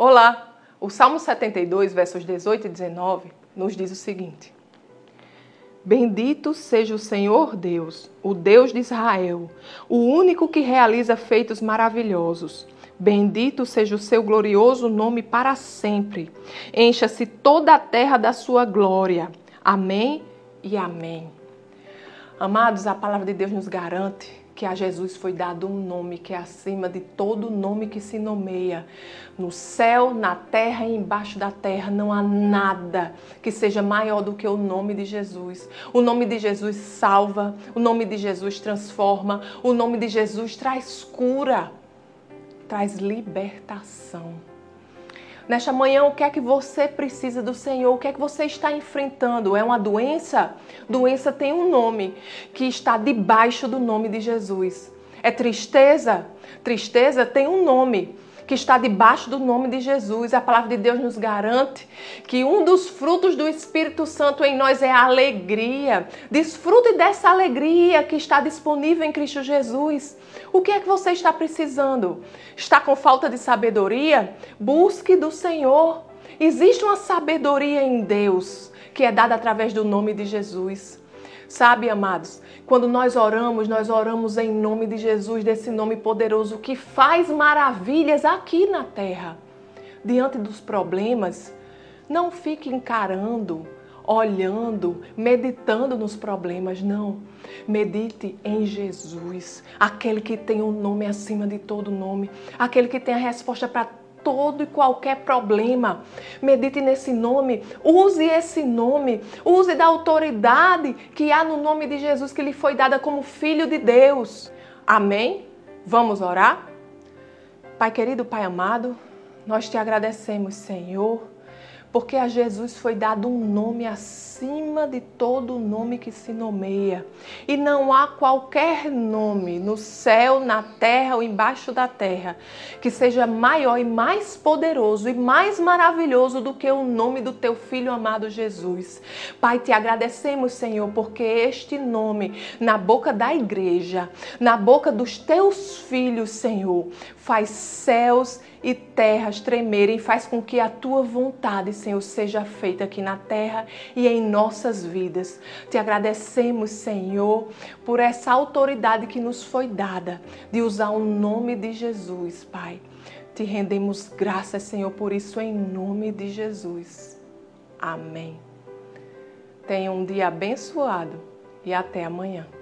Olá! O Salmo 72, versos 18 e 19, nos diz o seguinte: Bendito seja o Senhor Deus, o Deus de Israel, o único que realiza feitos maravilhosos. Bendito seja o seu glorioso nome para sempre. Encha-se toda a terra da sua glória. Amém e amém. Amados, a palavra de Deus nos garante que a Jesus foi dado um nome que é acima de todo nome que se nomeia. No céu, na terra e embaixo da terra não há nada que seja maior do que o nome de Jesus. O nome de Jesus salva, o nome de Jesus transforma, o nome de Jesus traz cura, traz libertação. Nesta manhã, o que é que você precisa do Senhor? O que é que você está enfrentando? É uma doença? Doença tem um nome que está debaixo do nome de Jesus. É tristeza? Tristeza tem um nome que está debaixo do nome de Jesus. A palavra de Deus nos garante que um dos frutos do Espírito Santo em nós é a alegria. Desfrute dessa alegria que está disponível em Cristo Jesus. O que é que você está precisando? Está com falta de sabedoria? Busque do Senhor. Existe uma sabedoria em Deus que é dada através do nome de Jesus. Sabe, amados, quando nós oramos, nós oramos em nome de Jesus, desse nome poderoso que faz maravilhas aqui na terra. Diante dos problemas, não fique encarando, olhando, meditando nos problemas, não. Medite em Jesus, aquele que tem o um nome acima de todo nome, aquele que tem a resposta para todo e qualquer problema. Medite nesse nome, use esse nome, use da autoridade que há no nome de Jesus que lhe foi dada como filho de Deus. Amém? Vamos orar? Pai querido, Pai amado, nós te agradecemos, Senhor porque a Jesus foi dado um nome acima de todo nome que se nomeia. E não há qualquer nome no céu, na terra ou embaixo da terra que seja maior e mais poderoso e mais maravilhoso do que o nome do teu filho amado Jesus. Pai, te agradecemos, Senhor, porque este nome na boca da igreja, na boca dos teus filhos, Senhor, faz céus e terras tremerem, faz com que a tua vontade, Senhor, seja feita aqui na terra e em nossas vidas. Te agradecemos, Senhor, por essa autoridade que nos foi dada de usar o nome de Jesus, Pai. Te rendemos graças, Senhor, por isso em nome de Jesus. Amém. Tenha um dia abençoado e até amanhã.